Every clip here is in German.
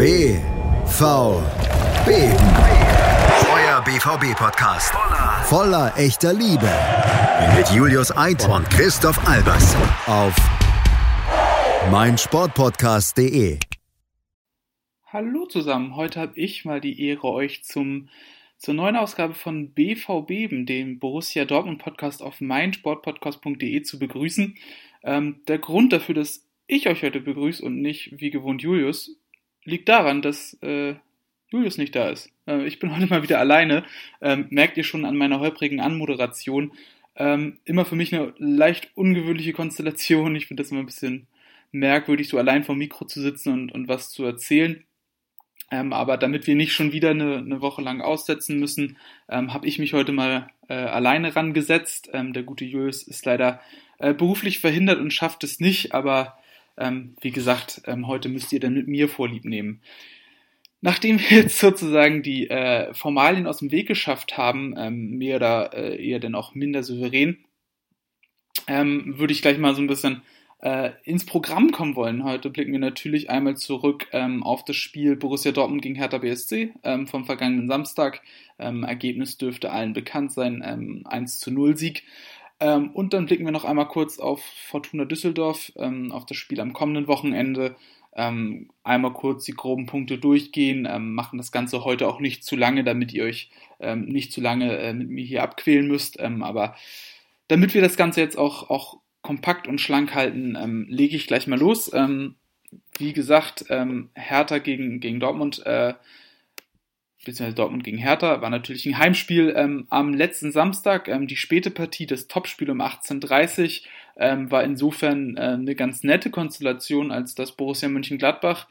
BVB. Euer BVB-Podcast. Voller echter Liebe. Mit Julius Eid und Christoph Albers. Auf meinsportpodcast.de. Hallo zusammen, heute habe ich mal die Ehre, euch zum, zur neuen Ausgabe von BVB, dem Borussia Dortmund Podcast auf meinsportpodcast.de zu begrüßen. Ähm, der Grund dafür, dass ich euch heute begrüße und nicht wie gewohnt Julius, liegt daran, dass äh, Julius nicht da ist. Äh, ich bin heute mal wieder alleine. Ähm, merkt ihr schon an meiner holprigen Anmoderation. Ähm, immer für mich eine leicht ungewöhnliche Konstellation. Ich finde das immer ein bisschen merkwürdig, so allein vom Mikro zu sitzen und, und was zu erzählen. Ähm, aber damit wir nicht schon wieder eine, eine Woche lang aussetzen müssen, ähm, habe ich mich heute mal äh, alleine rangesetzt. Ähm, der gute Julius ist leider äh, beruflich verhindert und schafft es nicht, aber ähm, wie gesagt, ähm, heute müsst ihr dann mit mir Vorlieb nehmen. Nachdem wir jetzt sozusagen die äh, Formalien aus dem Weg geschafft haben, ähm, mehr oder äh, eher denn auch minder souverän, ähm, würde ich gleich mal so ein bisschen äh, ins Programm kommen wollen. Heute blicken wir natürlich einmal zurück ähm, auf das Spiel Borussia Dortmund gegen Hertha BSC ähm, vom vergangenen Samstag. Ergebnis dürfte allen bekannt sein, ähm, 1 zu 0 Sieg. Ähm, und dann blicken wir noch einmal kurz auf Fortuna Düsseldorf, ähm, auf das Spiel am kommenden Wochenende. Ähm, einmal kurz die groben Punkte durchgehen, ähm, machen das Ganze heute auch nicht zu lange, damit ihr euch ähm, nicht zu lange äh, mit mir hier abquälen müsst. Ähm, aber damit wir das Ganze jetzt auch, auch kompakt und schlank halten, lege ich gleich mal los. wie gesagt, Hertha gegen, gegen Dortmund. Äh, beziehungsweise Dortmund gegen Hertha, war natürlich ein Heimspiel ähm, am letzten Samstag. Ähm, die späte Partie, das Topspiel um 18.30 ähm, war insofern äh, eine ganz nette Konstellation, als dass Borussia Mönchengladbach,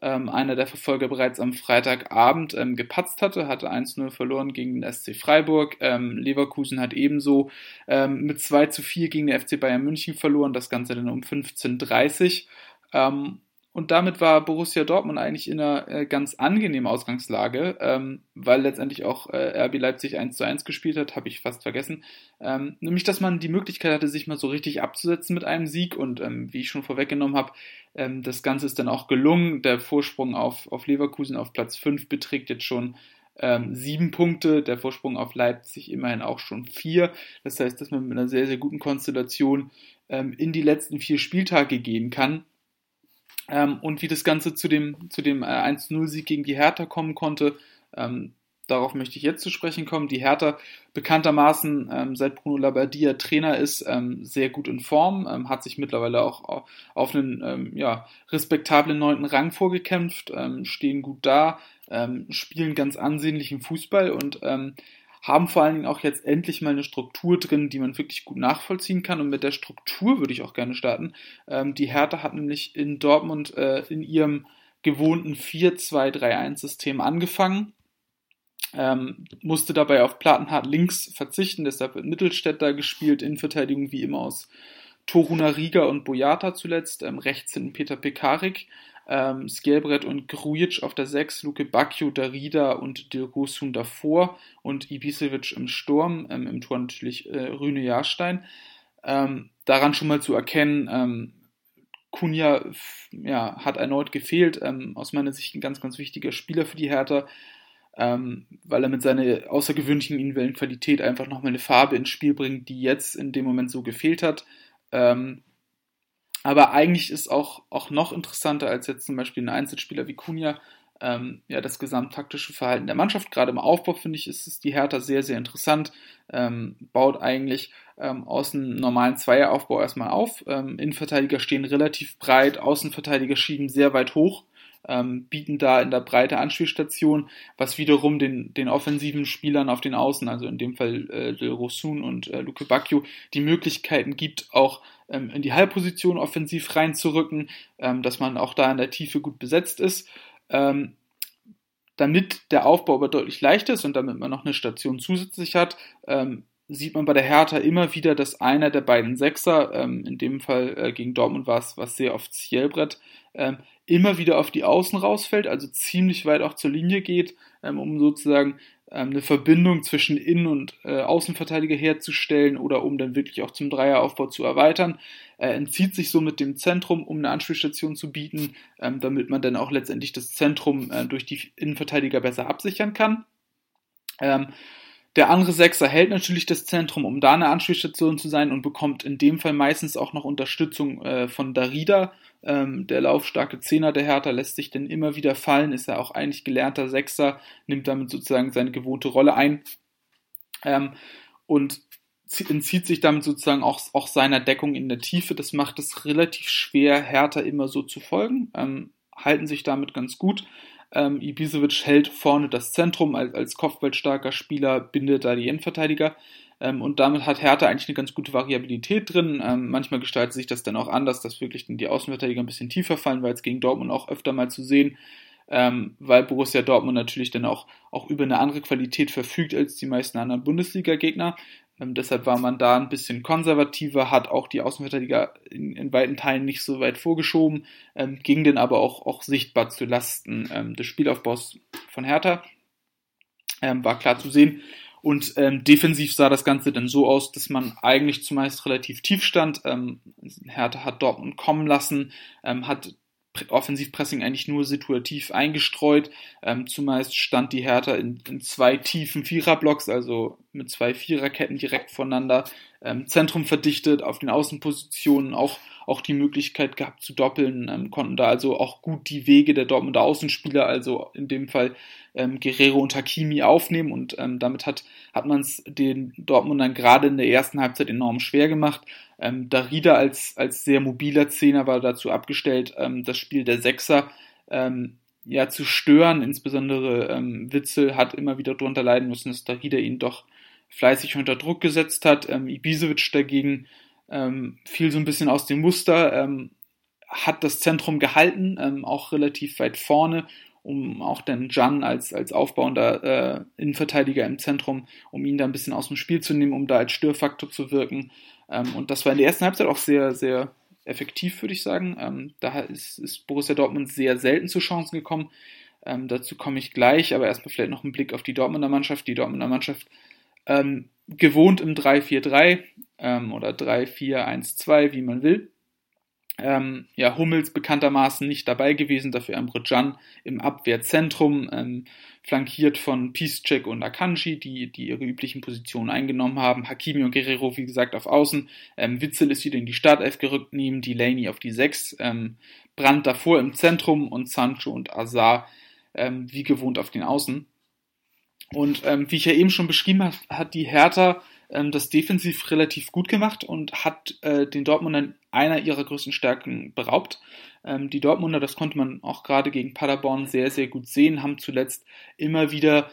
ähm, einer der Verfolger, bereits am Freitagabend ähm, gepatzt hatte, hatte 1-0 verloren gegen den SC Freiburg. Ähm, Leverkusen hat ebenso ähm, mit 2 zu 4 gegen den FC Bayern München verloren, das Ganze dann um 15.30 ähm, und damit war Borussia Dortmund eigentlich in einer äh, ganz angenehmen Ausgangslage, ähm, weil letztendlich auch äh, RB Leipzig 1 zu 1 gespielt hat, habe ich fast vergessen. Ähm, nämlich, dass man die Möglichkeit hatte, sich mal so richtig abzusetzen mit einem Sieg. Und ähm, wie ich schon vorweggenommen habe, ähm, das Ganze ist dann auch gelungen. Der Vorsprung auf, auf Leverkusen auf Platz 5 beträgt jetzt schon ähm, sieben Punkte, der Vorsprung auf Leipzig immerhin auch schon vier. Das heißt, dass man mit einer sehr, sehr guten Konstellation ähm, in die letzten vier Spieltage gehen kann. Ähm, und wie das Ganze zu dem, zu dem äh, 1-0-Sieg gegen die Hertha kommen konnte, ähm, darauf möchte ich jetzt zu sprechen kommen. Die Hertha bekanntermaßen, ähm, seit Bruno Labbadia Trainer ist, ähm, sehr gut in Form, ähm, hat sich mittlerweile auch auf einen ähm, ja, respektablen neunten Rang vorgekämpft, ähm, stehen gut da, ähm, spielen ganz ansehnlichen Fußball und haben vor allen Dingen auch jetzt endlich mal eine Struktur drin, die man wirklich gut nachvollziehen kann. Und mit der Struktur würde ich auch gerne starten. Ähm, die Hertha hat nämlich in Dortmund äh, in ihrem gewohnten 4-2-3-1-System angefangen. Ähm, musste dabei auf Plattenhardt links verzichten, deshalb wird Mittelstädter gespielt, in Verteidigung wie immer aus Toruna Riga und Boyata zuletzt, ähm, rechts hinten Peter Pekarik ähm, Skelbrett und Grujic auf der 6, Luke Bacchio, Darida und Dilrosun davor und Ibisevic im Sturm, ähm, im Tor natürlich äh, Rüne Jahrstein. Ähm, daran schon mal zu erkennen, ähm, Kunja ja, hat erneut gefehlt, ähm, aus meiner Sicht ein ganz, ganz wichtiger Spieler für die Hertha, ähm, weil er mit seiner außergewöhnlichen individuellen einfach nochmal eine Farbe ins Spiel bringt, die jetzt in dem Moment so gefehlt hat. Ähm, aber eigentlich ist auch, auch noch interessanter als jetzt zum Beispiel ein Einzelspieler wie Kunja, ähm, ja, das gesamttaktische Verhalten der Mannschaft. Gerade im Aufbau finde ich, ist es die Hertha sehr, sehr interessant. Ähm, baut eigentlich ähm, aus einem normalen Zweieraufbau erstmal auf. Ähm, Innenverteidiger stehen relativ breit, Außenverteidiger schieben sehr weit hoch ähm, bieten da in der Breite Anspielstation, was wiederum den, den offensiven Spielern auf den Außen, also in dem Fall äh, De Rosun und äh, Luke Bacchio, die Möglichkeiten gibt, auch ähm, in die Halbposition offensiv reinzurücken, ähm, dass man auch da in der Tiefe gut besetzt ist. Ähm, damit der Aufbau aber deutlich leichter ist und damit man noch eine Station zusätzlich hat, ähm, sieht man bei der Hertha immer wieder, dass einer der beiden Sechser, ähm, in dem Fall äh, gegen Dortmund war es, was sehr oft Zielbrett, ähm, immer wieder auf die Außen rausfällt, also ziemlich weit auch zur Linie geht, ähm, um sozusagen ähm, eine Verbindung zwischen Innen- und äh, Außenverteidiger herzustellen oder um dann wirklich auch zum Dreieraufbau zu erweitern. Er entzieht sich so mit dem Zentrum, um eine Anspielstation zu bieten, ähm, damit man dann auch letztendlich das Zentrum äh, durch die Innenverteidiger besser absichern kann. Der andere Sechser hält natürlich das Zentrum, um da eine Anspielstation zu sein und bekommt in dem Fall meistens auch noch Unterstützung äh, von Darida. Ähm, der laufstarke Zehner der Hertha lässt sich denn immer wieder fallen, ist ja auch eigentlich gelernter Sechser, nimmt damit sozusagen seine gewohnte Rolle ein ähm, und entzieht sich damit sozusagen auch, auch seiner Deckung in der Tiefe. Das macht es relativ schwer, Hertha immer so zu folgen, ähm, halten sich damit ganz gut. Ähm, Ibisevic hält vorne das Zentrum als, als kopfballstarker Spieler, bindet da die Endverteidiger. Ähm, und damit hat Hertha eigentlich eine ganz gute Variabilität drin. Ähm, manchmal gestaltet sich das dann auch anders, dass wirklich die Außenverteidiger ein bisschen tiefer fallen, weil es gegen Dortmund auch öfter mal zu sehen, ähm, weil Borussia Dortmund natürlich dann auch, auch über eine andere Qualität verfügt als die meisten anderen Bundesliga-Gegner. Ähm, deshalb war man da ein bisschen konservativer, hat auch die Außenverteidiger in, in weiten Teilen nicht so weit vorgeschoben, ähm, ging dann aber auch, auch sichtbar zu Lasten ähm, des Spielaufbaus von Hertha. Ähm, war klar zu sehen. Und ähm, defensiv sah das Ganze dann so aus, dass man eigentlich zumeist relativ tief stand. Ähm, Hertha hat Dortmund kommen lassen, hat Offensivpressing eigentlich nur situativ eingestreut. Ähm, zumeist stand die Hertha in, in zwei tiefen Viererblocks, also mit zwei Viererketten direkt voneinander. Ähm, Zentrum verdichtet, auf den Außenpositionen auch, auch die Möglichkeit gehabt zu doppeln, ähm, konnten da also auch gut die Wege der Dortmunder Außenspieler, also in dem Fall ähm, Guerrero und Hakimi aufnehmen und ähm, damit hat, hat man es den Dortmundern gerade in der ersten Halbzeit enorm schwer gemacht. Ähm, Darida als, als sehr mobiler Zehner war dazu abgestellt, ähm, das Spiel der Sechser ähm, ja, zu stören. Insbesondere ähm, Witzel hat immer wieder darunter leiden müssen, dass Darida ihn doch fleißig unter Druck gesetzt hat. Ähm, Ibisevic dagegen ähm, fiel so ein bisschen aus dem Muster, ähm, hat das Zentrum gehalten, ähm, auch relativ weit vorne um auch den Jan als, als aufbauender äh, Innenverteidiger im Zentrum, um ihn da ein bisschen aus dem Spiel zu nehmen, um da als Störfaktor zu wirken. Ähm, und das war in der ersten Halbzeit auch sehr, sehr effektiv, würde ich sagen. Ähm, da ist, ist Borussia Dortmund sehr selten zu Chancen gekommen. Ähm, dazu komme ich gleich, aber erstmal vielleicht noch ein Blick auf die Dortmunder Mannschaft. Die Dortmunder Mannschaft ähm, gewohnt im 3-4-3 ähm, oder 3-4-1-2, wie man will. Ähm, ja, Hummels bekanntermaßen nicht dabei gewesen, dafür Emre Can im Abwehrzentrum, ähm, flankiert von Piszczek und Akanji, die, die ihre üblichen Positionen eingenommen haben. Hakimi und Guerrero, wie gesagt, auf Außen. Ähm, Witzel ist wieder in die Startelf gerückt, neben Delaney auf die 6. Ähm, Brandt davor im Zentrum und Sancho und Azar ähm, wie gewohnt auf den Außen. Und ähm, wie ich ja eben schon beschrieben habe, hat die Hertha das defensiv relativ gut gemacht und hat äh, den Dortmundern einer ihrer größten Stärken beraubt. Ähm, die Dortmunder, das konnte man auch gerade gegen Paderborn sehr, sehr gut sehen, haben zuletzt immer wieder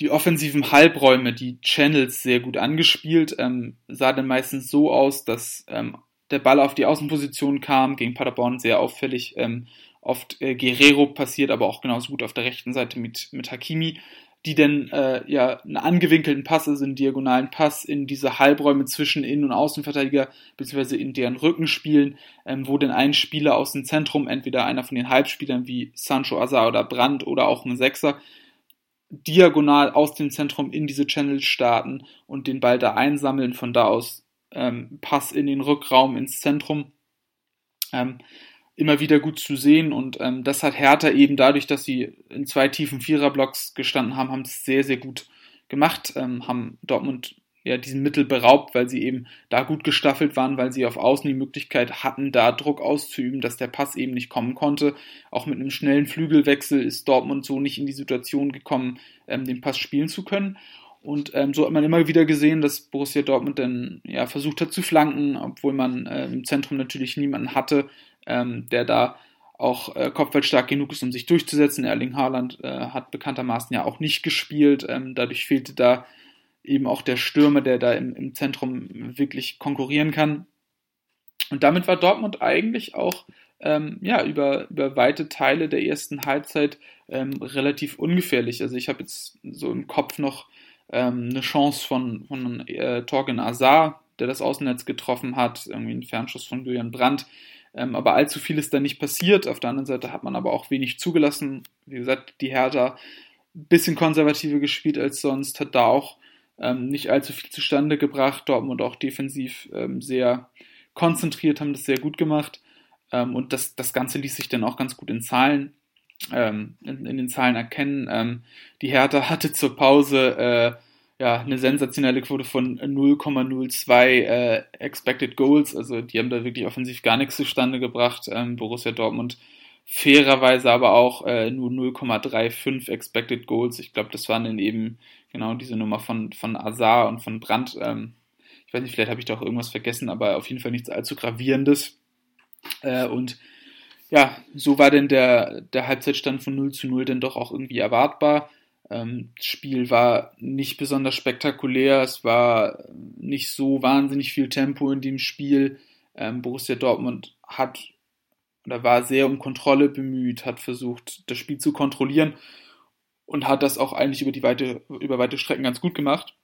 die offensiven Halbräume, die Channels sehr gut angespielt. Ähm, sah dann meistens so aus, dass ähm, der Ball auf die Außenposition kam, gegen Paderborn sehr auffällig. Ähm, oft äh, Guerrero passiert, aber auch genauso gut auf der rechten Seite mit, mit Hakimi die dann äh, ja einen angewinkelten Pass, also einen diagonalen Pass in diese Halbräume zwischen Innen- und Außenverteidiger beziehungsweise in deren Rücken spielen, ähm, wo dann ein Spieler aus dem Zentrum, entweder einer von den Halbspielern wie Sancho Azar oder Brandt oder auch ein Sechser, diagonal aus dem Zentrum in diese Channels starten und den Ball da einsammeln, von da aus ähm, Pass in den Rückraum ins Zentrum. Ähm, immer wieder gut zu sehen und ähm, das hat Hertha eben dadurch, dass sie in zwei tiefen Viererblocks gestanden haben, haben es sehr, sehr gut gemacht, ähm, haben Dortmund ja diesen Mittel beraubt, weil sie eben da gut gestaffelt waren, weil sie auf Außen die Möglichkeit hatten, da Druck auszuüben, dass der Pass eben nicht kommen konnte. Auch mit einem schnellen Flügelwechsel ist Dortmund so nicht in die Situation gekommen, ähm, den Pass spielen zu können. Und ähm, so hat man immer wieder gesehen, dass Borussia Dortmund dann ja versucht hat zu flanken, obwohl man äh, im Zentrum natürlich niemanden hatte, ähm, der da auch äh, kopfballstark genug ist, um sich durchzusetzen. Erling Haaland äh, hat bekanntermaßen ja auch nicht gespielt. Ähm, dadurch fehlte da eben auch der Stürmer, der da im, im Zentrum wirklich konkurrieren kann. Und damit war Dortmund eigentlich auch ähm, ja, über, über weite Teile der ersten Halbzeit ähm, relativ ungefährlich. Also ich habe jetzt so im Kopf noch ähm, eine Chance von, von äh, Torgen Azar, der das Außennetz getroffen hat, irgendwie ein Fernschuss von Julian Brandt, Ähm, aber allzu viel ist da nicht passiert. Auf der anderen Seite hat man aber auch wenig zugelassen. Wie gesagt, die Hertha ein bisschen konservativer gespielt als sonst, hat da auch ähm, nicht allzu viel zustande gebracht. Dortmund auch defensiv ähm, sehr konzentriert, haben das sehr gut gemacht. Ähm, und das, das Ganze ließ sich dann auch ganz gut in Zahlen, ähm, in, in, den Zahlen erkennen. Ähm, die Hertha hatte zur Pause äh, ja, eine sensationelle Quote von 0,02 äh, Expected Goals. Also die haben da wirklich offensiv gar nichts zustande gebracht. Ähm, Borussia Dortmund fairerweise aber auch äh, nur 0,35 Expected Goals. Ich glaube, das waren dann eben genau diese Nummer von, von Azar und von Brandt. Ähm, ich weiß nicht, vielleicht habe ich da auch irgendwas vergessen, aber auf jeden Fall nichts allzu gravierendes. Äh, und ja, so war denn der, der Halbzeitstand von 0 zu 0 denn doch auch irgendwie erwartbar. Ähm, das Spiel war nicht besonders spektakulär, es war nicht so wahnsinnig viel Tempo in dem Spiel. Ähm, Borussia Dortmund hat oder war sehr um Kontrolle bemüht, hat versucht, das Spiel zu kontrollieren und hat das auch eigentlich über die weite, über weite Strecken ganz gut gemacht.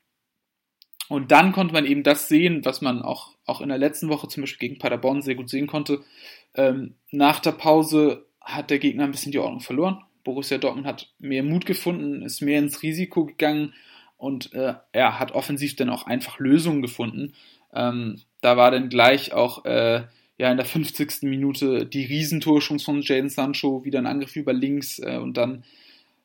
Und dann konnte man eben das sehen, was man auch, auch in der letzten Woche zum Beispiel gegen Paderborn sehr gut sehen konnte. Ähm, nach der Pause hat der Gegner ein bisschen die Ordnung verloren. Borussia Dortmund hat mehr Mut gefunden, ist mehr ins Risiko gegangen und äh, er hat offensiv dann auch einfach Lösungen gefunden. Ähm, da war dann gleich auch äh, ja in der 50. Minute die Riesentorschance von Jaden Sancho, wieder ein Angriff über links äh, und dann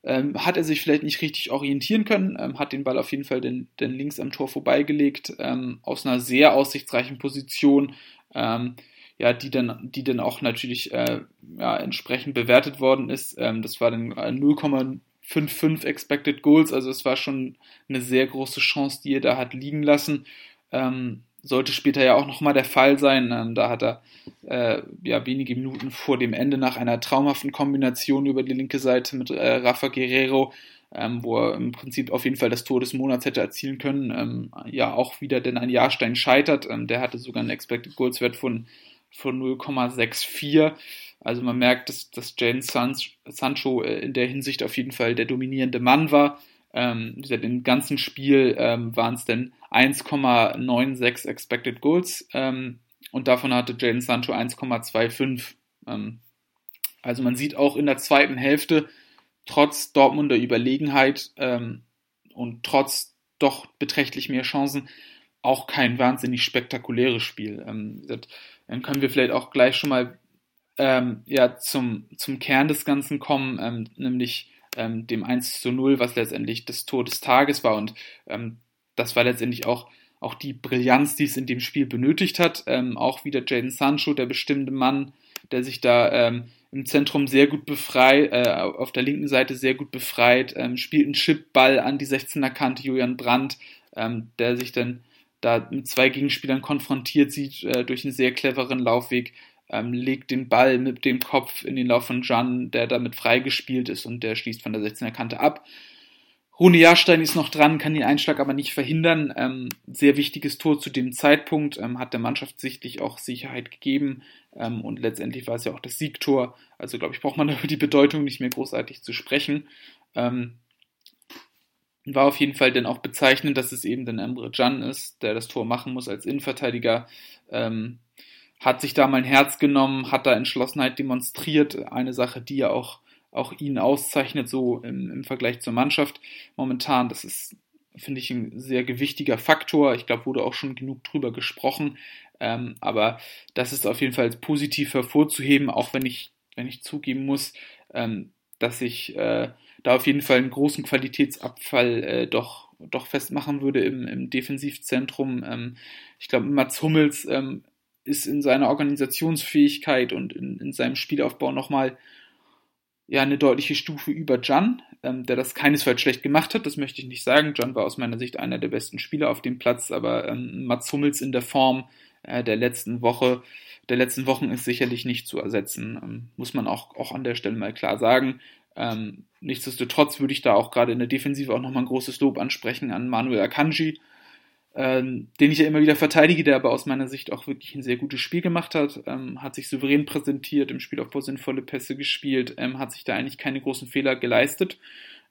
ähm, hat er sich vielleicht nicht richtig orientieren können, ähm, hat den Ball auf jeden Fall den, den links am Tor vorbeigelegt, ähm, aus einer sehr aussichtsreichen Position, ähm, ja, die dann, die dann auch natürlich äh, ja, entsprechend bewertet worden ist. Ähm, das war dann 0,55 Expected Goals, also es war schon eine sehr große Chance, die er da hat liegen lassen. Ähm, sollte später ja auch nochmal der Fall sein. Ähm, da hat er äh, ja wenige Minuten vor dem Ende nach einer traumhaften Kombination über die linke Seite mit äh, Rafa Guerrero, ähm, wo er im Prinzip auf jeden Fall das Tor des Monats hätte erzielen können, ähm, ja auch wieder denn ein Jahrstein scheitert. Ähm, der hatte sogar einen Expected Goals Wert von, von 0,64. Also man merkt, dass, dass Jane Sancho äh, in der Hinsicht auf jeden Fall der dominierende Mann war. Ähm, im ganzen Spiel ähm, waren es denn 1,96 Expected Goals ähm, und davon hatte Jaden Sancho 1,25. Ähm, also man sieht auch in der zweiten Hälfte, trotz Dortmunder Überlegenheit ähm, und trotz doch beträchtlich mehr Chancen, auch kein wahnsinnig spektakuläres Spiel. Ähm, dann können wir vielleicht auch gleich schon mal ja, zum, zum Kern des Ganzen kommen, nämlich ähm, dem 1 zu 0, was letztendlich das Tor des Tages war. Und ähm, das war letztendlich auch, auch die Brillanz, die es in dem Spiel benötigt hat. Ähm, auch wieder Jaden Sancho, der bestimmte Mann, der sich da ähm, im Zentrum sehr gut befreit, äh, auf der linken Seite sehr gut befreit, ähm, spielt einen Chipball an die 16er Kante, Julian Brandt, ähm, der sich dann da mit zwei Gegenspielern konfrontiert sieht äh, durch einen sehr cleveren Laufweg ähm, legt den Ball mit dem Kopf in den Lauf von Jan, der damit freigespielt ist und der schließt von der 16er Kante ab. Rune Jahrstein ist noch dran, kann den Einschlag aber nicht verhindern. Ähm, sehr wichtiges Tor zu dem Zeitpunkt, ähm, hat der Mannschaft sichtlich auch Sicherheit gegeben ähm, und letztendlich war es ja auch das Siegtor. Also glaube ich, braucht man über die Bedeutung nicht mehr großartig zu sprechen. Ähm, war auf jeden Fall dann auch bezeichnend, dass es eben dann Emre Can ist, der das Tor machen muss als Innenverteidiger. Ähm, hat sich da mal ein Herz genommen, hat da Entschlossenheit demonstriert. Eine Sache, die ja auch, auch ihn auszeichnet, so im, im Vergleich zur Mannschaft momentan. Das ist, finde ich, ein sehr gewichtiger Faktor. Ich glaube, wurde auch schon genug drüber gesprochen. Ähm, aber das ist auf jeden Fall positiv hervorzuheben, auch wenn ich, wenn ich zugeben muss, ähm, dass ich äh, da auf jeden Fall einen großen Qualitätsabfall äh, doch, doch festmachen würde im, im Defensivzentrum. Ähm, ich glaube, Mats Hummels ähm, ist in seiner Organisationsfähigkeit und in, in seinem Spielaufbau nochmal ja, eine deutliche Stufe über Jan, ähm, der das keinesfalls schlecht gemacht hat, das möchte ich nicht sagen. Jan war aus meiner Sicht einer der besten Spieler auf dem Platz, aber ähm, Mats Hummels in der Form äh, der letzten Woche, der letzten Wochen ist sicherlich nicht zu ersetzen, ähm, muss man auch, auch an der Stelle mal klar sagen. Ähm, nichtsdestotrotz würde ich da auch gerade in der Defensive auch nochmal ein großes Lob ansprechen an Manuel Akanji, ähm, den ich ja immer wieder verteidige, der aber aus meiner Sicht auch wirklich ein sehr gutes Spiel gemacht hat, ähm, hat sich souverän präsentiert, im Spielaufbau sinnvolle Pässe gespielt, ähm, hat sich da eigentlich keine großen Fehler geleistet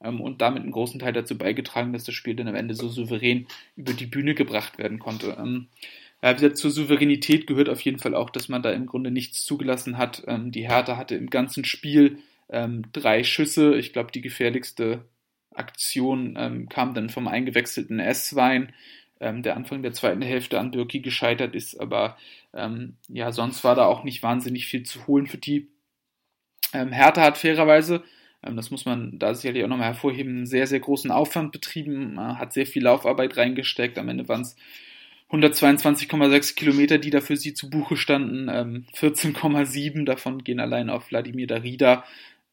ähm, und damit einen großen Teil dazu beigetragen, dass das Spiel dann am Ende so souverän über die Bühne gebracht werden konnte. Ähm, ja, wie gesagt, zur Souveränität gehört auf jeden Fall auch, dass man da im Grunde nichts zugelassen hat. Ähm, die Hertha hatte im ganzen Spiel ähm, drei Schüsse. Ich glaube, die gefährlichste Aktion ähm, kam dann vom eingewechselten S-Wein, ähm, der Anfang der zweiten Hälfte an Birki gescheitert ist. Aber ähm, ja, sonst war da auch nicht wahnsinnig viel zu holen für die. Ähm, Hertha hat fairerweise, ähm, das muss man da sicherlich auch nochmal hervorheben, einen sehr, sehr großen Aufwand betrieben, äh, hat sehr viel Laufarbeit reingesteckt. Am Ende waren es 122,6 Kilometer, die da für sie zu Buche standen. Ähm, 14,7 davon gehen allein auf Wladimir Darida,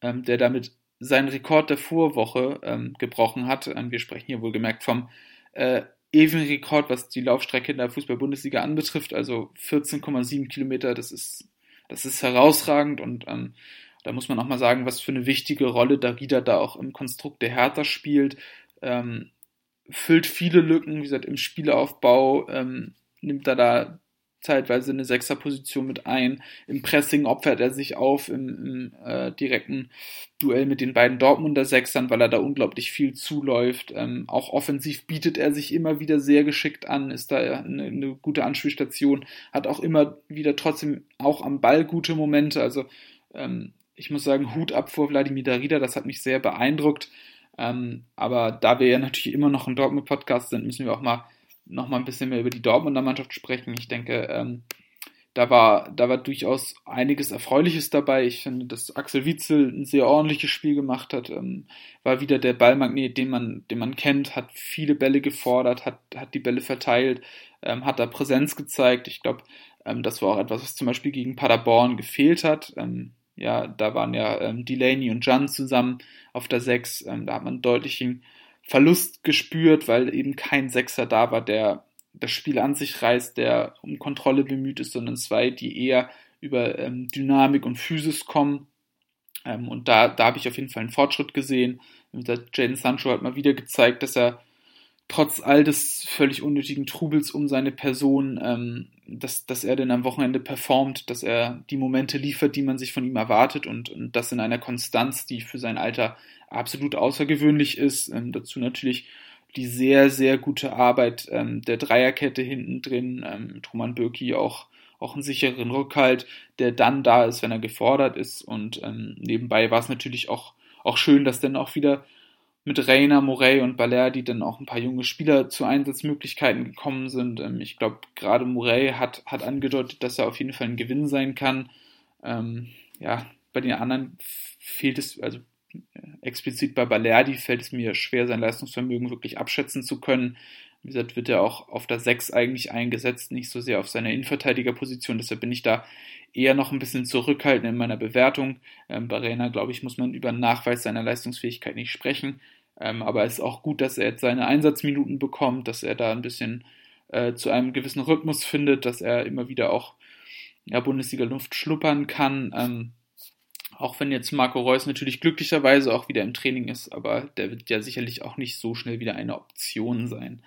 ähm, der damit seinen Rekord der Vorwoche ähm, gebrochen hat. Ähm, wir sprechen hier wohlgemerkt vom äh, ewigen Rekord, was die Laufstrecke in der Fußball-Bundesliga anbetrifft. Also 14,7 Kilometer, das ist, das ist herausragend und ähm, da muss man auch mal sagen, was für eine wichtige Rolle Darida da auch im Konstrukt der Hertha spielt. Ähm, füllt viele Lücken, wie gesagt, im Spielaufbau ähm, nimmt er da zeitweise eine Sechserposition mit ein. Im Pressing opfert er sich auf im, im äh, direkten Duell mit den beiden Dortmunder Sechsern, weil er da unglaublich viel zuläuft. Ähm, auch offensiv bietet er sich immer wieder sehr geschickt an, ist da eine, eine gute Anspielstation, hat auch immer wieder trotzdem auch am Ball gute Momente. Also ähm, ich muss sagen, Hut ab vor Wladimir Darida, das hat mich sehr beeindruckt. Ähm, aber da wir ja natürlich immer noch ein Dortmund-Podcast sind, müssen wir auch mal noch mal ein bisschen mehr über die Dortmunder Mannschaft sprechen. Ich denke, ähm, da war, da war durchaus einiges Erfreuliches dabei. Ich finde, dass Axel Witzel ein sehr ordentliches Spiel gemacht hat, ähm, war wieder der Ballmagnet, den man, den man kennt, hat viele Bälle gefordert, hat, hat die Bälle verteilt, ähm, hat da Präsenz gezeigt. Ich glaube, ähm, das war auch etwas, was zum Beispiel gegen Paderborn gefehlt hat. Ähm, ja, da waren ja ähm, Delaney und Jan zusammen auf der 6. Ähm, da hat man deutlichen Verlust gespürt, weil eben kein Sechser da war, der das Spiel an sich reißt, der um Kontrolle bemüht ist, sondern zwei, die eher über ähm, Dynamik und Physis kommen. Ähm, und da, da habe ich auf jeden Fall einen Fortschritt gesehen. Jaden Sancho hat mal wieder gezeigt, dass er trotz all des völlig unnötigen Trubels um seine Person, ähm, dass, dass er denn am Wochenende performt, dass er die Momente liefert, die man sich von ihm erwartet und, und das in einer Konstanz, die für sein Alter absolut außergewöhnlich ist. Ähm, dazu natürlich die sehr, sehr gute Arbeit ähm, der Dreierkette hinten drin, ähm, Truman Bürki auch, auch einen sicheren Rückhalt, der dann da ist, wenn er gefordert ist. Und ähm, nebenbei war es natürlich auch, auch schön, dass dann auch wieder mit Reina, Morey und Balerdi dann auch ein paar junge Spieler zu Einsatzmöglichkeiten gekommen sind. Ähm, ich glaube, gerade Morey hat, hat angedeutet, dass er auf jeden Fall ein Gewinn sein kann. Ähm, ja, bei den anderen fehlt es, also äh, explizit bei Balerdi fällt es mir schwer, sein Leistungsvermögen wirklich abschätzen zu können. Wie gesagt, wird er auch auf der 6 eigentlich eingesetzt, nicht so sehr auf seiner Innenverteidigerposition. Deshalb bin ich da eher noch ein bisschen zurückhaltend in meiner Bewertung. Ähm, bei Reina, glaube ich, muss man über Nachweis seiner Leistungsfähigkeit nicht sprechen. Ähm, aber es ist auch gut, dass er jetzt seine Einsatzminuten bekommt, dass er da ein bisschen äh, zu einem gewissen Rhythmus findet, dass er immer wieder auch ja, Bundesliga-Luft schnuppern kann. Ähm, auch wenn jetzt Marco Reus natürlich glücklicherweise auch wieder im Training ist, aber der wird ja sicherlich auch nicht so schnell wieder eine Option sein.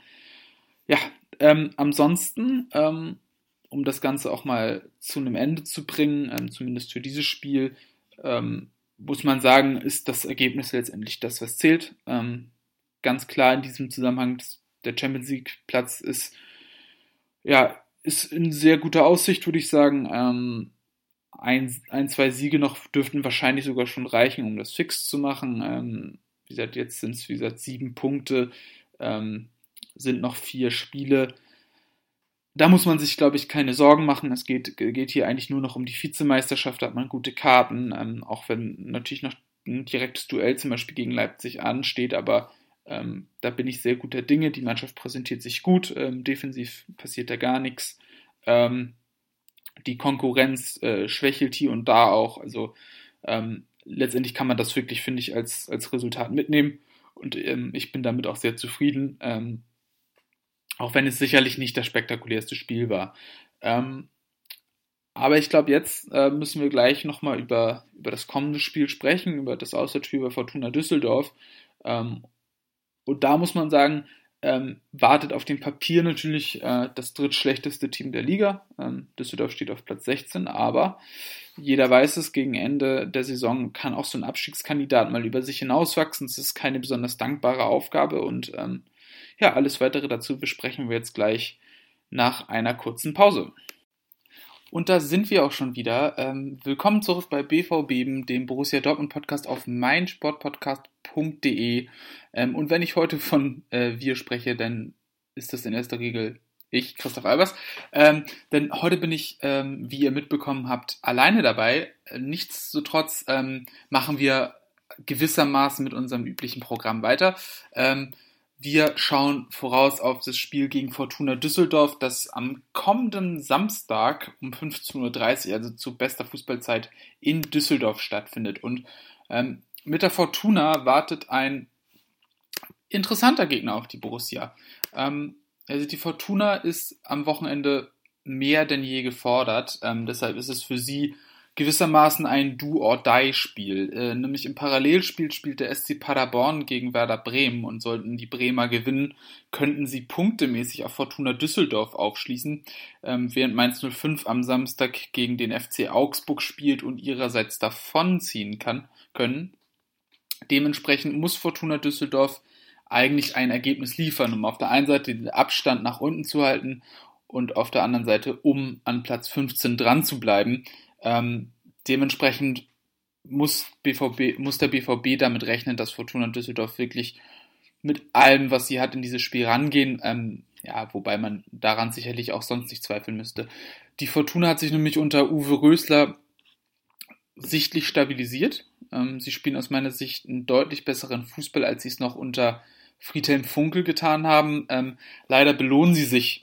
Ja, ähm, ansonsten, ähm, um das Ganze auch mal zu einem Ende zu bringen, ähm, zumindest für dieses Spiel, ähm, muss man sagen, ist das Ergebnis letztendlich das, was zählt. Ähm, ganz klar in diesem Zusammenhang, der Champions League Platz ist, ja, ist in sehr guter Aussicht, würde ich sagen. Ähm, ein, ein, zwei Siege noch dürften wahrscheinlich sogar schon reichen, um das fix zu machen. Wie gesagt, jetzt sind es, wie gesagt, sieben Punkte, ähm, sind noch vier Spiele da muss man sich, glaube ich, keine Sorgen machen. Es geht, geht hier eigentlich nur noch um die Vizemeisterschaft, da hat man gute Karten, ähm, auch wenn natürlich noch ein direktes Duell zum Beispiel gegen Leipzig ansteht, aber ähm, da bin ich sehr guter Dinge. Die Mannschaft präsentiert sich gut, ähm, defensiv passiert da gar nichts. Ähm, die Konkurrenz äh, schwächelt hier und da auch. Also ähm, letztendlich kann man das wirklich, finde ich, als, als Resultat mitnehmen. Und ähm, ich bin damit auch sehr zufrieden. Ähm, auch wenn es sicherlich nicht das spektakulärste Spiel war. Ähm, aber ich glaube, jetzt äh, müssen wir gleich nochmal über, über das kommende Spiel sprechen, über das Auswärtsspiel bei Fortuna Düsseldorf. Ähm, und da muss man sagen, ähm, wartet auf dem Papier natürlich äh, das drittschlechteste Team der Liga. Ähm, Düsseldorf steht auf Platz 16, aber jeder weiß es, gegen Ende der Saison kann auch so ein Abstiegskandidat mal über sich hinauswachsen. Es ist keine besonders dankbare Aufgabe und ähm, ja, alles weitere dazu besprechen wir jetzt gleich nach einer kurzen Pause. Und da sind wir auch schon wieder. Ähm, willkommen zurück bei BVB, dem Borussia Dortmund Podcast auf meinsportpodcast.de. Ähm, und wenn ich heute von äh, wir spreche, dann ist das in erster Regel ich, Christoph Albers. Ähm, denn heute bin ich, ähm, wie ihr mitbekommen habt, alleine dabei. Nichtsdestotrotz ähm, machen wir gewissermaßen mit unserem üblichen Programm weiter. Ähm, wir schauen voraus auf das Spiel gegen Fortuna Düsseldorf, das am kommenden Samstag um 15.30 Uhr, also zu bester Fußballzeit, in Düsseldorf stattfindet. Und ähm, mit der Fortuna wartet ein interessanter Gegner auf die Borussia. Ähm, also die Fortuna ist am Wochenende mehr denn je gefordert. Ähm, deshalb ist es für sie gewissermaßen ein Do-or-Die-Spiel. Äh, nämlich im Parallelspiel spielt der SC Paderborn gegen Werder Bremen und sollten die Bremer gewinnen, könnten sie punktemäßig auf Fortuna Düsseldorf aufschließen, ähm, während Mainz 05 am Samstag gegen den FC Augsburg spielt und ihrerseits davonziehen kann, können. Dementsprechend muss Fortuna Düsseldorf eigentlich ein Ergebnis liefern, um auf der einen Seite den Abstand nach unten zu halten und auf der anderen Seite, um an Platz 15 dran zu bleiben. Ähm, dementsprechend muss, BVB, muss der BVB damit rechnen, dass Fortuna Düsseldorf wirklich mit allem, was sie hat, in dieses Spiel rangehen. Ähm, ja, wobei man daran sicherlich auch sonst nicht zweifeln müsste. Die Fortuna hat sich nämlich unter Uwe Rösler sichtlich stabilisiert. Ähm, sie spielen aus meiner Sicht einen deutlich besseren Fußball, als sie es noch unter Friedhelm Funkel getan haben. Ähm, leider belohnen sie sich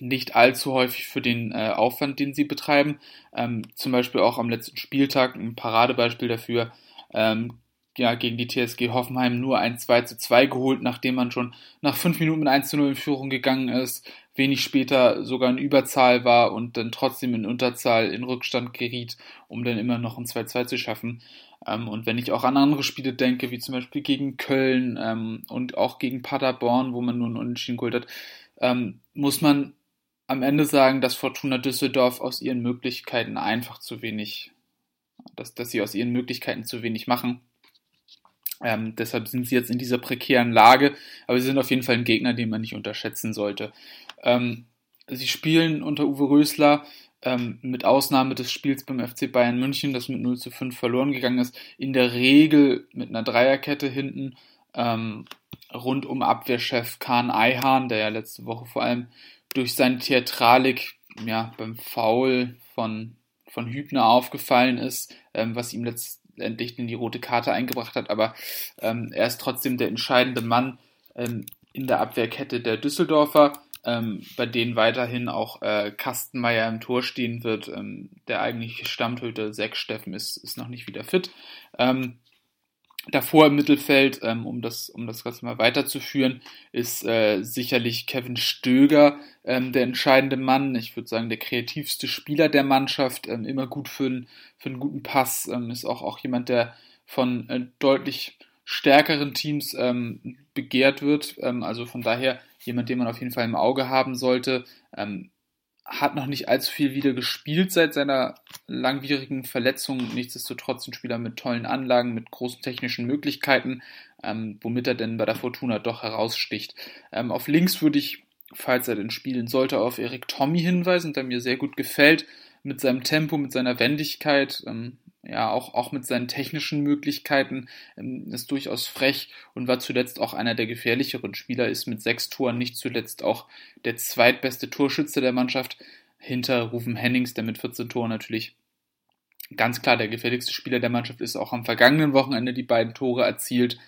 nicht allzu häufig für den äh, Aufwand, den sie betreiben. Ähm, zum Beispiel auch am letzten Spieltag ein Paradebeispiel dafür. Ähm, ja, gegen die TSG Hoffenheim nur ein 2 zu 2 geholt, nachdem man schon nach fünf Minuten mit 1 zu 0 in Führung gegangen ist, wenig später sogar in Überzahl war und dann trotzdem in Unterzahl in Rückstand geriet, um dann immer noch ein 2-2 zu schaffen. Ähm, und wenn ich auch an andere Spiele denke, wie zum Beispiel gegen Köln ähm, und auch gegen Paderborn, wo man nun Unentschieden geholt hat, ähm, muss man am Ende sagen, dass Fortuna Düsseldorf aus ihren Möglichkeiten einfach zu wenig, dass, dass sie aus ihren Möglichkeiten zu wenig machen. Ähm, deshalb sind sie jetzt in dieser prekären Lage, aber sie sind auf jeden Fall ein Gegner, den man nicht unterschätzen sollte. Ähm, sie spielen unter Uwe Rösler ähm, mit Ausnahme des Spiels beim FC Bayern München, das mit 0 zu 5 verloren gegangen ist, in der Regel mit einer Dreierkette hinten ähm, rund um Abwehrchef Kahn Eihahn, der ja letzte Woche vor allem durch seine Theatralik ja, beim Foul von, von Hübner aufgefallen ist, ähm, was ihm letztendlich in die rote Karte eingebracht hat. Aber ähm, er ist trotzdem der entscheidende Mann ähm, in der Abwehrkette der Düsseldorfer, ähm, bei denen weiterhin auch äh, Kastenmeier im Tor stehen wird. Ähm, der eigentliche Stammtöter Sechs Steffen ist, ist noch nicht wieder fit. Ähm, Davor im Mittelfeld, ähm, um, das, um das Ganze mal weiterzuführen, ist äh, sicherlich Kevin Stöger ähm, der entscheidende Mann. Ich würde sagen, der kreativste Spieler der Mannschaft, ähm, immer gut für, ein, für einen guten Pass, ähm, ist auch, auch jemand, der von äh, deutlich stärkeren Teams ähm, begehrt wird. Ähm, also von daher jemand, den man auf jeden Fall im Auge haben sollte. Ähm, hat noch nicht allzu viel wieder gespielt seit seiner langwierigen Verletzung. Nichtsdestotrotz ein Spieler mit tollen Anlagen, mit großen technischen Möglichkeiten, ähm, womit er denn bei der Fortuna doch heraussticht. Ähm, auf links würde ich, falls er denn spielen sollte, auf Erik Tommy hinweisen, der mir sehr gut gefällt. Mit seinem Tempo, mit seiner Wendigkeit, ähm, ja, auch, auch mit seinen technischen Möglichkeiten ähm, ist durchaus frech und war zuletzt auch einer der gefährlicheren Spieler, ist mit sechs Toren nicht zuletzt auch der zweitbeste Torschütze der Mannschaft hinter Rufen Hennings, der mit 14 Toren natürlich ganz klar der gefährlichste Spieler der Mannschaft ist, auch am vergangenen Wochenende die beiden Tore erzielt.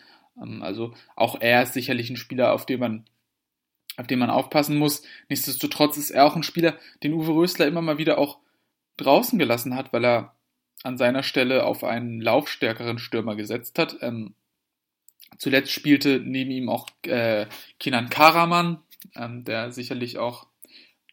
Ähm, also auch er ist sicherlich ein Spieler, auf den man auf den man aufpassen muss. Nichtsdestotrotz ist er auch ein Spieler, den Uwe Rösler immer mal wieder auch draußen gelassen hat, weil er an seiner Stelle auf einen laufstärkeren Stürmer gesetzt hat. Ähm, zuletzt spielte neben ihm auch äh, Kinan Karaman, ähm, der sicherlich auch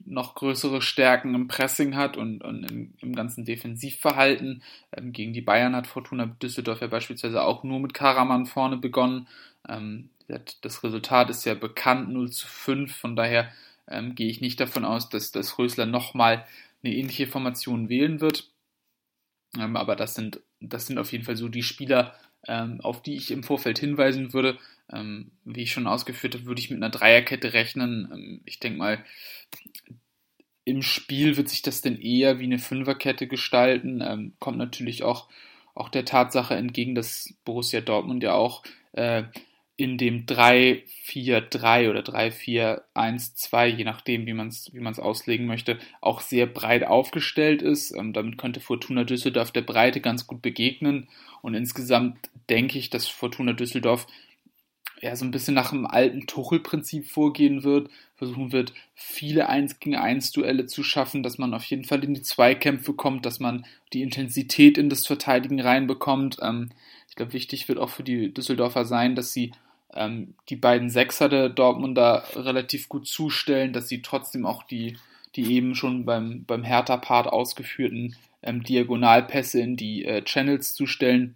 noch größere Stärken im Pressing hat und, und im, im, ganzen Defensivverhalten. Ähm, gegen die Bayern hat Fortuna Düsseldorf ja beispielsweise auch nur mit Karaman vorne begonnen. Ähm, das Resultat ist ja bekannt, 0 zu 5, von daher ähm, gehe ich nicht davon aus, dass, dass Rösler nochmal eine ähnliche Formation wählen wird. Ähm, aber das sind, das sind auf jeden Fall so die Spieler, ähm, auf die ich im Vorfeld hinweisen würde. Ähm, wie ich schon ausgeführt habe, würde ich mit einer Dreierkette rechnen. Ähm, ich denke mal, im Spiel wird sich das denn eher wie eine Fünferkette gestalten. Ähm, kommt natürlich auch, auch der Tatsache entgegen, dass Borussia Dortmund ja auch äh, in dem 3-4-3 oder 3-4-1-2, je nachdem, wie man es wie man's auslegen möchte, auch sehr breit aufgestellt ist. Ähm, damit könnte Fortuna Düsseldorf der Breite ganz gut begegnen. Und insgesamt denke ich, dass Fortuna Düsseldorf ja so ein bisschen nach dem alten Tuchel-Prinzip vorgehen wird, versuchen wird, viele 1 gegen 1 Duelle zu schaffen, dass man auf jeden Fall in die Zweikämpfe kommt, dass man die Intensität in das Verteidigen reinbekommt. Ähm, ich glaube, wichtig wird auch für die Düsseldorfer sein, dass sie ähm, die beiden Sechser der Dortmunder relativ gut zustellen, dass sie trotzdem auch die, die eben schon beim, beim Hertha-Part ausgeführten ähm, Diagonalpässe in die äh, Channels zustellen.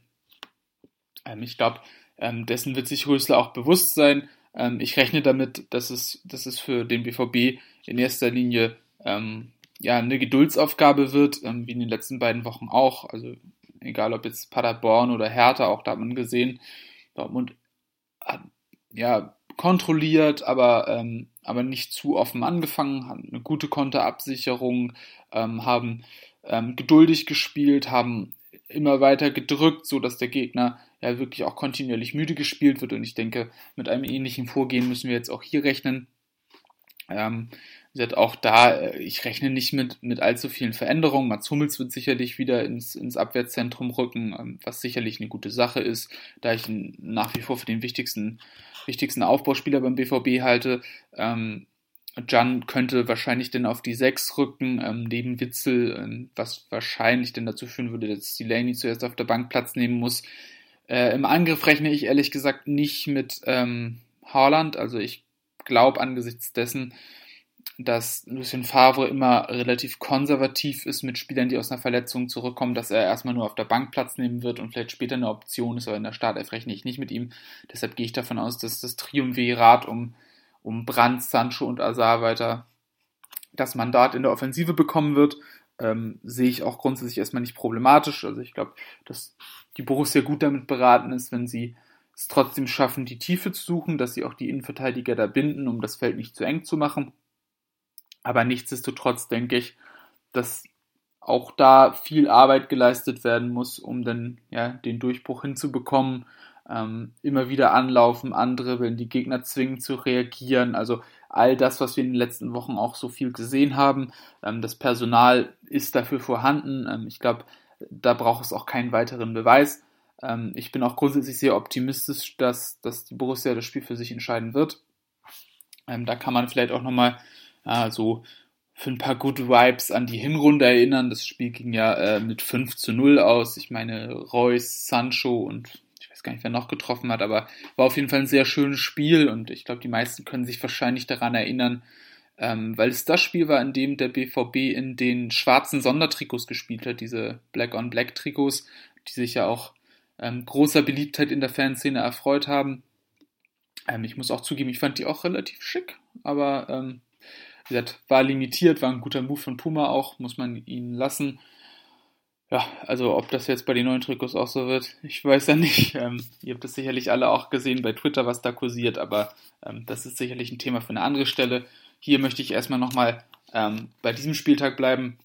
Ähm, ich glaube, ähm, dessen wird sich Rösler auch bewusst sein. Ähm, ich rechne damit, dass es, dass es für den BVB in erster Linie ähm, ja, eine Geduldsaufgabe wird, wie in den letzten beiden Wochen auch. Also egal ob jetzt Paderborn oder Hertha, auch da hat man gesehen, Dortmund ja kontrolliert, aber, ähm, aber nicht zu offen angefangen, haben eine gute Konterabsicherung, ähm, haben ähm, geduldig gespielt, haben immer weiter gedrückt, so dass der Gegner ja wirklich auch kontinuierlich müde gespielt wird. Und ich denke, mit einem ähnlichen Vorgehen müssen wir jetzt auch hier rechnen. Ähm, auch da, äh, ich rechne nicht mit, mit allzu vielen Veränderungen. Mats Hummels wird sicherlich wieder ins, ins Abwehrzentrum rücken, ähm, was sicherlich eine gute Sache ist, da ich ihn nach wie vor für den wichtigsten, wichtigsten Aufbauspieler beim BVB halte. Ähm, Jan könnte wahrscheinlich dann auf die 6 rücken, ähm, neben Witzel, ähm, was wahrscheinlich dann dazu führen würde, dass Delaney zuerst auf der Bank Platz nehmen muss. Äh, Im Angriff rechne ich ehrlich gesagt nicht mit ähm, Haaland, also ich glaube angesichts dessen, dass Lucien Favre immer relativ konservativ ist mit Spielern, die aus einer Verletzung zurückkommen, dass er erstmal nur auf der Bank Platz nehmen wird und vielleicht später eine Option ist, aber in der Startelf rechne ich nicht mit ihm. Deshalb gehe ich davon aus, dass das Triumvirat um um Brandt, Sancho und Azar weiter das Mandat in der Offensive bekommen wird, ähm, sehe ich auch grundsätzlich erstmal nicht problematisch. Also ich glaube, dass die Borussia gut damit beraten ist, wenn sie es trotzdem schaffen, die Tiefe zu suchen, dass sie auch die Innenverteidiger da binden, um das Feld nicht zu eng zu machen. Aber nichtsdestotrotz denke ich, dass auch da viel Arbeit geleistet werden muss, um dann ja, den Durchbruch hinzubekommen ähm, immer wieder anlaufen, andere wenn die Gegner zwingen zu reagieren. Also all das, was wir in den letzten Wochen auch so viel gesehen haben. Ähm, das Personal ist dafür vorhanden. Ähm, ich glaube, da braucht es auch keinen weiteren Beweis. Ähm, ich bin auch grundsätzlich sehr optimistisch, dass, dass die Borussia das Spiel für sich entscheiden wird. Ähm, da kann man vielleicht auch nochmal äh, so für ein paar Good Vibes an die Hinrunde erinnern. Das Spiel ging ja äh, mit 5 zu 0 aus. Ich meine, Reus, Sancho und gar nicht, wer noch getroffen hat, aber war auf jeden Fall ein sehr schönes Spiel und ich glaube, die meisten können sich wahrscheinlich daran erinnern, ähm, weil es das Spiel war, in dem der BVB in den schwarzen Sondertrikots gespielt hat, diese Black-on-Black-Trikots, die sich ja auch ähm, großer Beliebtheit in der Fanszene erfreut haben. Ähm, ich muss auch zugeben, ich fand die auch relativ schick, aber ähm, wie gesagt, war limitiert, war ein guter Move von Puma auch, muss man ihnen lassen ja, also ob das jetzt bei den neuen Trikots auch so wird, ich weiß ja nicht. Ähm, ihr habt das sicherlich alle auch gesehen bei Twitter, was da kursiert, aber ähm, das ist sicherlich ein Thema für eine andere Stelle. Hier möchte ich erstmal nochmal ähm, bei diesem Spieltag bleiben.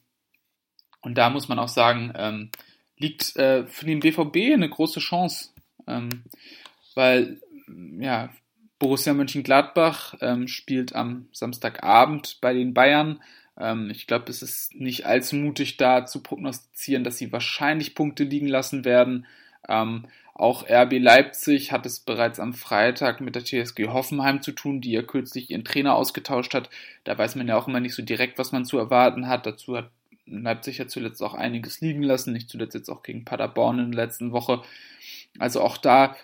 Und da muss man auch sagen, ähm, liegt äh, für den BVB eine große Chance, ähm, weil ja, Borussia Mönchengladbach ähm, spielt am Samstagabend bei den Bayern. Ähm, ich glaube, es ist nicht allzu mutig da zu prognostizieren, dass sie wahrscheinlich Punkte liegen lassen werden. Ähm, auch RB Leipzig hat es bereits am Freitag mit der TSG Hoffenheim zu tun, die ja kürzlich ihren Trainer ausgetauscht hat. Da weiß man ja auch immer nicht so direkt, was man zu erwarten hat. Dazu hat Leipzig ja zuletzt auch einiges liegen lassen, nicht zuletzt jetzt auch gegen Paderborn in der letzten Woche. Also auch da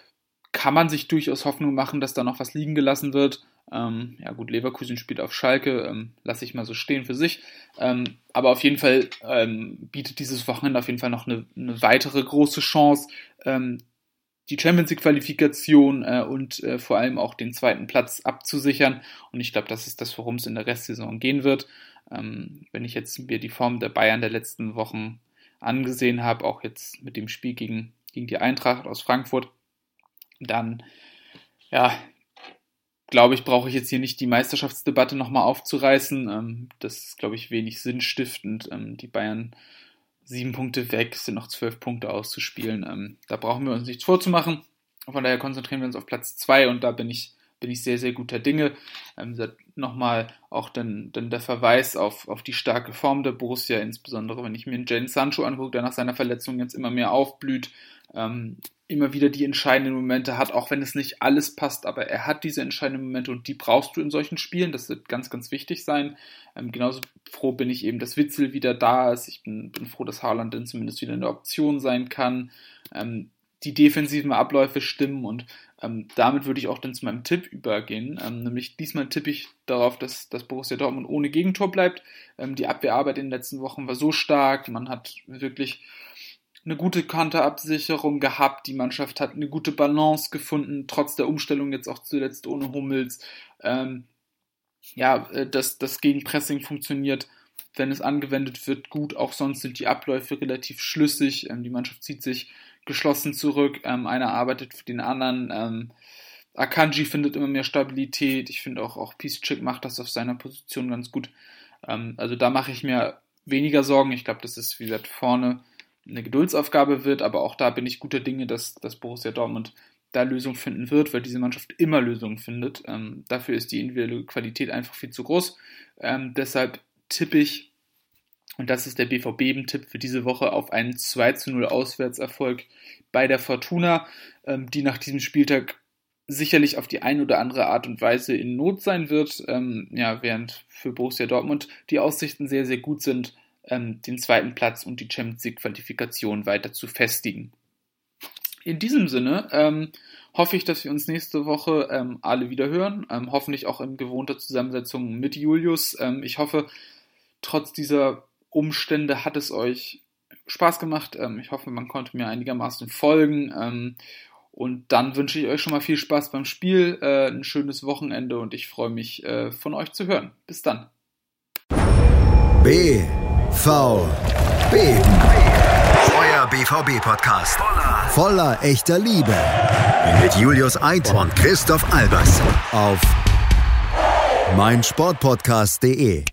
kann man sich durchaus Hoffnung machen, dass da noch was liegen gelassen wird. Ähm, ja gut, Leverkusen spielt auf Schalke, ähm, lasse ich mal so stehen für sich. Ähm, aber auf jeden Fall ähm, bietet dieses Wochenende auf jeden Fall noch eine, eine weitere große Chance, ähm, die Champions League Qualifikation äh, und äh, vor allem auch den zweiten Platz abzusichern. Und ich glaube, das ist das, worum es in der Restsaison gehen wird. Ähm, wenn ich jetzt mir die Form der Bayern der letzten Wochen angesehen habe, auch jetzt mit dem Spiel gegen, gegen die Eintracht aus Frankfurt, dann, ja, glaube ich, brauche ich jetzt hier nicht die Meisterschaftsdebatte nochmal aufzureißen. Ähm, das ist, glaube ich, wenig sinnstiftend. Ähm, die Bayern sieben Punkte weg, sind noch zwölf Punkte auszuspielen. Ähm, da brauchen wir uns nichts vorzumachen. Von daher konzentrieren wir uns auf Platz zwei und da bin ich, bin ich sehr, sehr guter Dinge. Ähm, Nochmal auch dann, dann der Verweis auf, auf die starke Form der Borussia, insbesondere wenn ich mir einen Jane Sancho angucke, der nach seiner Verletzung jetzt immer mehr aufblüht. Ähm, immer wieder die entscheidenden Momente hat, auch wenn es nicht alles passt, aber er hat diese entscheidenden Momente und die brauchst du in solchen Spielen. Das wird ganz, ganz wichtig sein. Ähm, genauso froh bin ich eben, dass Witzel wieder da ist. Ich bin, bin froh, dass Haaland dann zumindest wieder eine Option sein kann. Ähm, die defensiven Abläufe stimmen und ähm, damit würde ich auch dann zu meinem Tipp übergehen. Ähm, nämlich diesmal tippe ich darauf, dass, dass Borussia Dortmund ohne Gegentor bleibt. Ähm, die Abwehrarbeit in den letzten Wochen war so stark, man hat wirklich eine gute Konterabsicherung gehabt. Die Mannschaft hat eine gute Balance gefunden, trotz der Umstellung jetzt auch zuletzt ohne Hummels. Ähm, ja, äh, das, das Gegenpressing funktioniert, wenn es angewendet wird, gut. Auch sonst sind die Abläufe relativ schlüssig. Ähm, die Mannschaft zieht sich geschlossen zurück. Ähm, einer arbeitet für den anderen. Ähm, Akanji findet immer mehr Stabilität. Ich finde auch, auch Piszczek macht das auf seiner Position ganz gut. Ähm, also da mache ich mir weniger Sorgen. Ich glaube, das ist, wie gesagt, vorne eine Geduldsaufgabe wird, aber auch da bin ich guter Dinge, dass, dass Borussia Dortmund da Lösungen finden wird, weil diese Mannschaft immer Lösungen findet. Ähm, dafür ist die individuelle Qualität einfach viel zu groß. Ähm, deshalb tippe ich, und das ist der BVB-Tipp für diese Woche, auf einen 2 zu 0 Auswärtserfolg bei der Fortuna, ähm, die nach diesem Spieltag sicherlich auf die eine oder andere Art und Weise in Not sein wird, ähm, ja, während für Borussia Dortmund die Aussichten sehr, sehr gut sind, ähm, den zweiten Platz und die Champions League Qualifikation weiter zu festigen. In diesem Sinne ähm, hoffe ich, dass wir uns nächste Woche ähm, alle wieder hören. Ähm, hoffentlich auch in gewohnter Zusammensetzung mit Julius. Ähm, ich hoffe, trotz dieser Umstände hat es euch Spaß gemacht. Ähm, ich hoffe, man konnte mir einigermaßen folgen. Ähm, und dann wünsche ich euch schon mal viel Spaß beim Spiel, äh, ein schönes Wochenende und ich freue mich, äh, von euch zu hören. Bis dann. B BVB. Euer BVB-Podcast. Voller, voller echter Liebe. Mit Julius Eid und Christoph Albers. Auf meinsportpodcast.de.